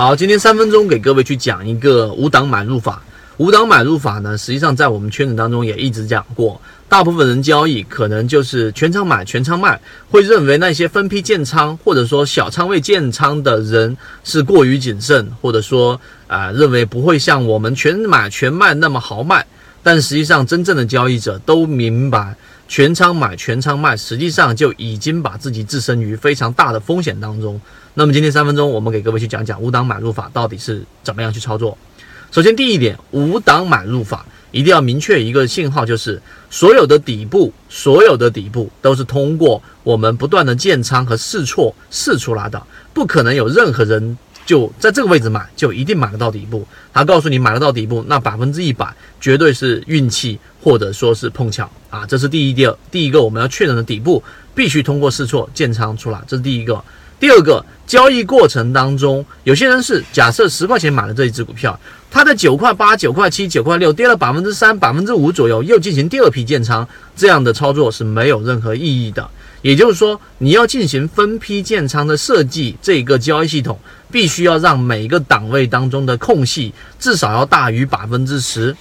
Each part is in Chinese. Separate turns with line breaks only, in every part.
好，今天三分钟给各位去讲一个五档买入法。五档买入法呢，实际上在我们圈子当中也一直讲过。大部分人交易可能就是全仓买、全仓卖，会认为那些分批建仓或者说小仓位建仓的人是过于谨慎，或者说啊认为不会像我们全买全卖那么豪迈。但实际上，真正的交易者都明白，全仓买、全仓卖，实际上就已经把自己置身于非常大的风险当中。那么今天三分钟，我们给各位去讲讲五档买入法到底是怎么样去操作。首先第一点，五档买入法一定要明确一个信号，就是所有的底部，所有的底部都是通过我们不断的建仓和试错试出来的，不可能有任何人就在这个位置买就一定买得到底部。他告诉你买得到底部，那百分之一百绝对是运气或者说是碰巧啊，这是第一、第二、第一个我们要确认的底部必须通过试错建仓出来，这是第一个。第二个交易过程当中，有些人是假设十块钱买了这一只股票，它在九块八、九块七、九块六跌了百分之三、百分之五左右，又进行第二批建仓，这样的操作是没有任何意义的。也就是说，你要进行分批建仓的设计，这个交易系统必须要让每个档位当中的空隙至少要大于百分之十，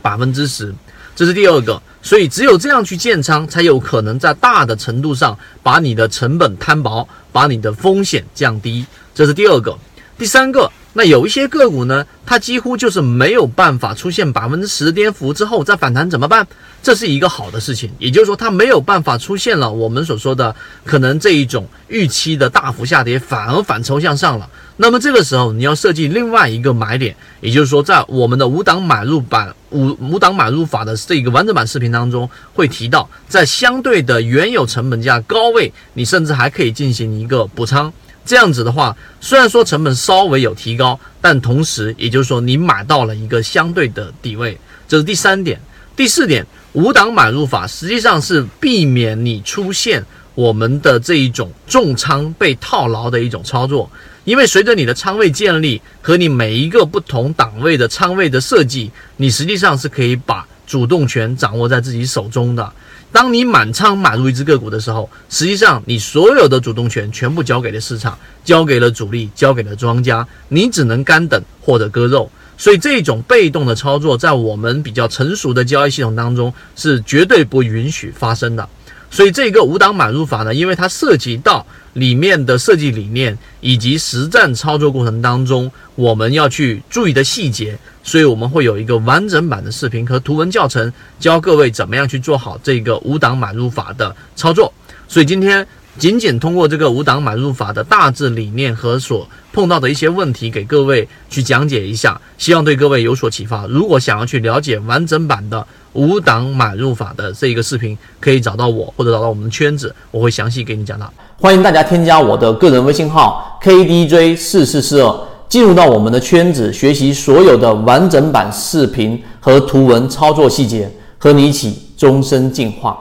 百分之十。这是第二个，所以只有这样去建仓，才有可能在大的程度上把你的成本摊薄，把你的风险降低。这是第二个，第三个，那有一些个股呢，它几乎就是没有办法出现百分之十跌幅之后再反弹，怎么办？这是一个好的事情，也就是说它没有办法出现了我们所说的可能这一种预期的大幅下跌，反而反抽向上了。那么这个时候你要设计另外一个买点，也就是说在我们的五档买入版五五档买入法的这个完整版视频当中会提到，在相对的原有成本价高位，你甚至还可以进行一个补仓。这样子的话，虽然说成本稍微有提高，但同时也就是说你买到了一个相对的底位。这是第三点，第四点。五档买入法实际上是避免你出现我们的这一种重仓被套牢的一种操作，因为随着你的仓位建立和你每一个不同档位的仓位的设计，你实际上是可以把主动权掌握在自己手中的。当你满仓买入一只个股的时候，实际上你所有的主动权全部交给了市场，交给了主力，交给了庄家，你只能干等或者割肉。所以这种被动的操作，在我们比较成熟的交易系统当中是绝对不允许发生的。所以这个五档买入法呢，因为它涉及到里面的设计理念以及实战操作过程当中我们要去注意的细节，所以我们会有一个完整版的视频和图文教程，教各位怎么样去做好这个五档买入法的操作。所以今天。仅仅通过这个五档买入法的大致理念和所碰到的一些问题，给各位去讲解一下，希望对各位有所启发。如果想要去了解完整版的五档买入法的这一个视频，可以找到我或者找到我们的圈子，我会详细给你讲到。欢迎大家添加我的个人微信号 KDJ 四四四二，进入到我们的圈子，学习所有的完整版视频和图文操作细节，和你一起终身进化。